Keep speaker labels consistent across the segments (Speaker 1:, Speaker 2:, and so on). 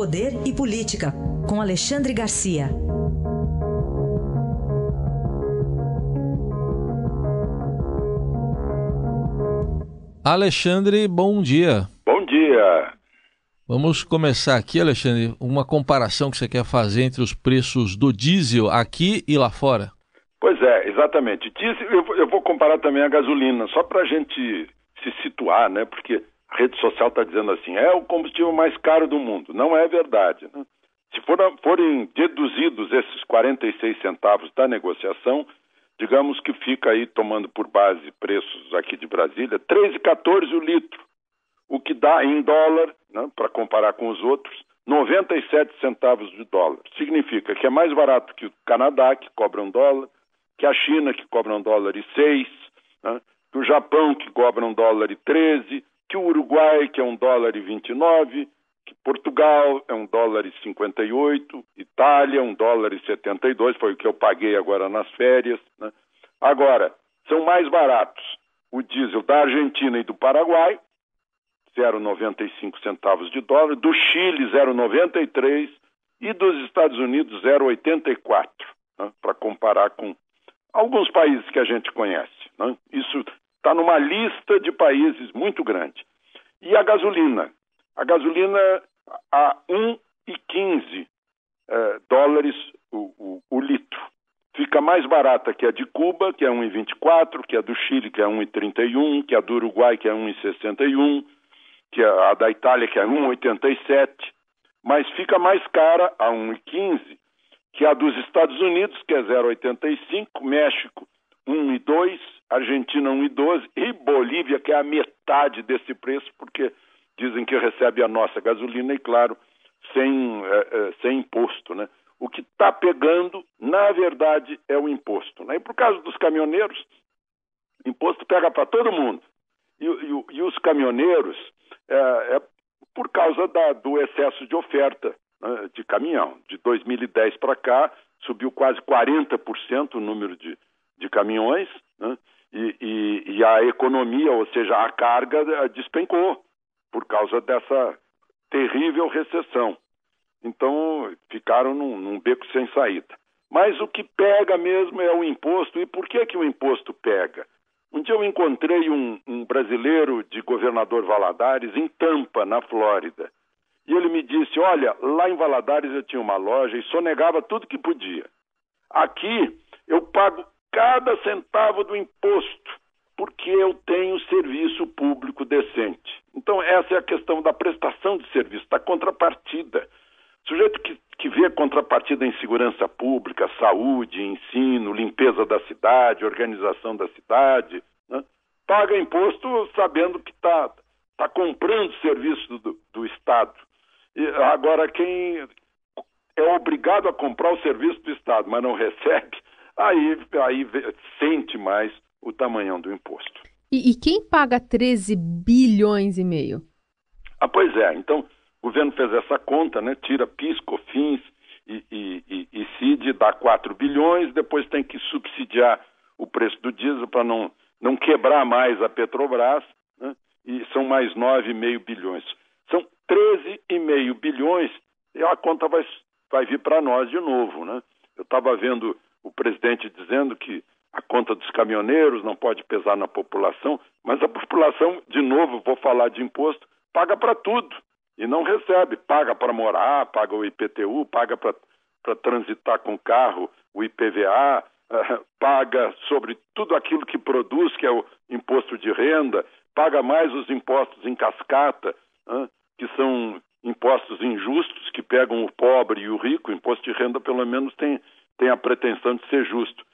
Speaker 1: Poder e Política, com Alexandre Garcia.
Speaker 2: Alexandre, bom dia.
Speaker 3: Bom dia.
Speaker 2: Vamos começar aqui, Alexandre, uma comparação que você quer fazer entre os preços do diesel aqui e lá fora.
Speaker 3: Pois é, exatamente. Diesel, eu, eu vou comparar também a gasolina, só para a gente se situar, né? Porque a rede social está dizendo assim, é o combustível mais caro do mundo. Não é verdade. Né? Se for, forem deduzidos esses 46 centavos da negociação, digamos que fica aí tomando por base preços aqui de Brasília, 13,14 o litro, o que dá em dólar, né, para comparar com os outros, 97 centavos de dólar. Significa que é mais barato que o Canadá, que cobra um dólar, que a China, que cobra um dólar e seis, né, que o Japão, que cobra um dólar e 13, que o Uruguai, que é um dólar e 29, que Portugal é um dólar e 58, Itália um dólar e 72, foi o que eu paguei agora nas férias. Né? Agora, são mais baratos o diesel da Argentina e do Paraguai, 0,95 centavos de dólar, do Chile 0,93 e dos Estados Unidos 0,84, né? para comparar com alguns países que a gente conhece. Né? Isso está numa lista de países muito grande. E a gasolina? A gasolina a 1,15 eh, dólares o, o, o, litro. Fica mais barata que a de Cuba, que é 1,24, que a do Chile, que é 1,31, que a do Uruguai, que é 1,61, que a da Itália, que é 1,87, mas fica mais cara a 1,15 que a dos Estados Unidos, que é 0,85, México 1,2, Argentina 1,12 e Bolívia, que é a metade desse preço, porque dizem que recebe a nossa gasolina e, claro, sem, é, é, sem imposto, né? O que está pegando, na verdade, é o imposto. Né? E por causa dos caminhoneiros, imposto pega para todo mundo. E, e, e, os caminhoneiros, é, é por causa da, do excesso de oferta né, de caminhão. De 2010 para cá, subiu quase 40% o número de, de caminhões, né, e, e, e, a economia, ou seja, a carga, eh, despencou por causa dessa terrível recessão. Então, ficaram num, num, beco sem saída. Mas o que pega mesmo é o imposto. E por que, que o imposto pega? Um dia eu encontrei um, um brasileiro de governador Valadares em Tampa, na Flórida. E ele me disse: Olha, lá em Valadares eu tinha uma loja e sonegava tudo que podia. Aqui eu pago cada centavo do imposto, porque eu tenho serviço público decente. Então, essa é a questão da prestação de serviço, da contrapartida. O sujeito que, que vê contrapartida em segurança pública, saúde, ensino, limpeza da cidade, organização da cidade, né, paga imposto sabendo que está tá comprando serviço do, do Estado. E agora, quem é obrigado a comprar o serviço do Estado, mas não recebe, aí, aí sente mais o tamanhão do imposto.
Speaker 4: E, e, quem paga 13 bilhões e meio?
Speaker 3: Ah, pois é. Então, o governo fez essa conta, né? Tira PIS, COFINS e, e, e, e CID, dá 4 bilhões, depois tem que subsidiar o preço do diesel para não, não quebrar mais a Petrobras, né? e são mais 9,5 bilhões. São 13,5 bilhões e a conta vai, vai vir para nós de novo, né? Eu estava vendo o presidente dizendo que a conta dos caminhoneiros não pode pesar na população, mas a população, de novo, vou falar de imposto, paga para tudo e não recebe. Paga para morar, paga o IPTU, paga para transitar com carro, o IPVA, uh, paga sobre tudo aquilo que produz, que é o imposto de renda, paga mais os impostos em cascata, que são impostos injustos que pegam o pobre e o rico. O imposto de renda, pelo menos, tem, tem a pretensão de ser justo.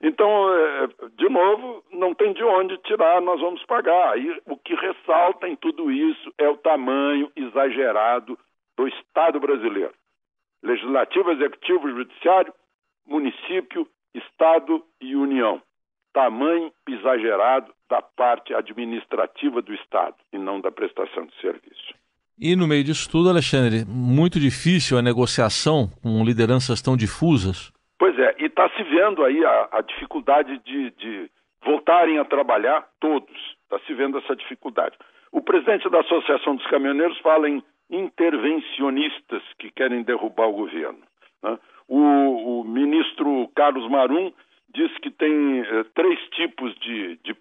Speaker 3: Então, é, de novo, não tem de onde tirar, nós vamos pagar. E o que ressalta em tudo isso é o tamanho exagerado do Estado brasileiro. Legislativo, Executivo, Judiciário, Município, Estado e União. Tamanho exagerado da parte administrativa do Estado e não da prestação de serviço.
Speaker 2: E no meio disso tudo, Alexandre, muito difícil a negociação com lideranças tão difusas?
Speaker 3: Pois é, e está se vendo aí a, a dificuldade de, de, voltarem a trabalhar todos. Está se vendo essa dificuldade. O presidente da Associação dos Caminhoneiros fala em intervencionistas que querem derrubar o governo. Né? O, o, ministro Carlos Marum diz que tem eh, três tipos de, de,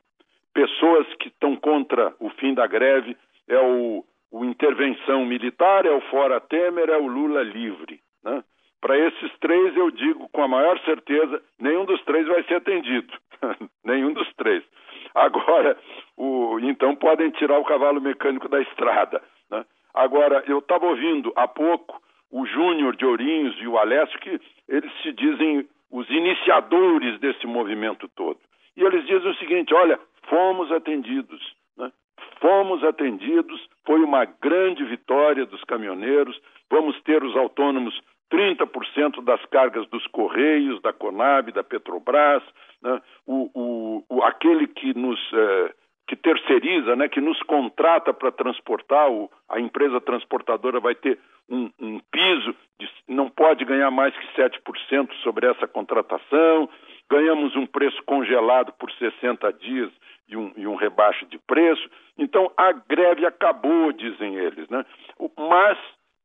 Speaker 3: pessoas que estão contra o fim da greve: é o, o intervenção militar, é o fora Temer, é o Lula livre. Né? Para esses três, eu digo com a maior certeza: nenhum dos três vai ser atendido. nenhum dos três. Agora, o, então podem tirar o cavalo mecânico da estrada. Né? Agora, eu estava ouvindo há pouco o Júnior de Ourinhos e o Alessio, que eles se dizem os iniciadores desse movimento todo. E eles dizem o seguinte: olha, fomos atendidos. Né? Fomos atendidos, foi uma grande vitória dos caminhoneiros. Vamos ter os autônomos 30% das cargas dos Correios, da Conab, da Petrobras, né? o, o, o, aquele que nos. Eh, que terceiriza, né, que nos contrata para transportar, o, a empresa transportadora vai ter um, um piso, de, não pode ganhar mais que 7% sobre essa contratação, ganhamos um preço congelado por 60 dias e um, e um rebaixo de preço. Então a greve acabou, dizem eles. Né? Mas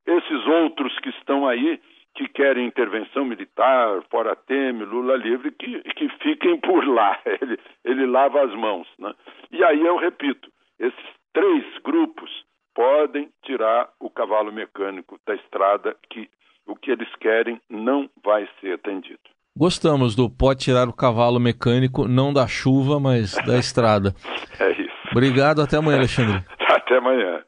Speaker 3: esses outros que estão aí que querem intervenção militar, fora Temer, Lula livre, que, que fiquem por lá. Ele, ele lava as mãos. Né? E aí eu repito: esses três grupos podem tirar o cavalo mecânico da estrada, que o que eles querem não vai ser atendido.
Speaker 2: Gostamos do pode tirar o cavalo mecânico, não da chuva, mas da estrada.
Speaker 3: É isso.
Speaker 2: Obrigado, até amanhã, Alexandre.
Speaker 3: Até amanhã.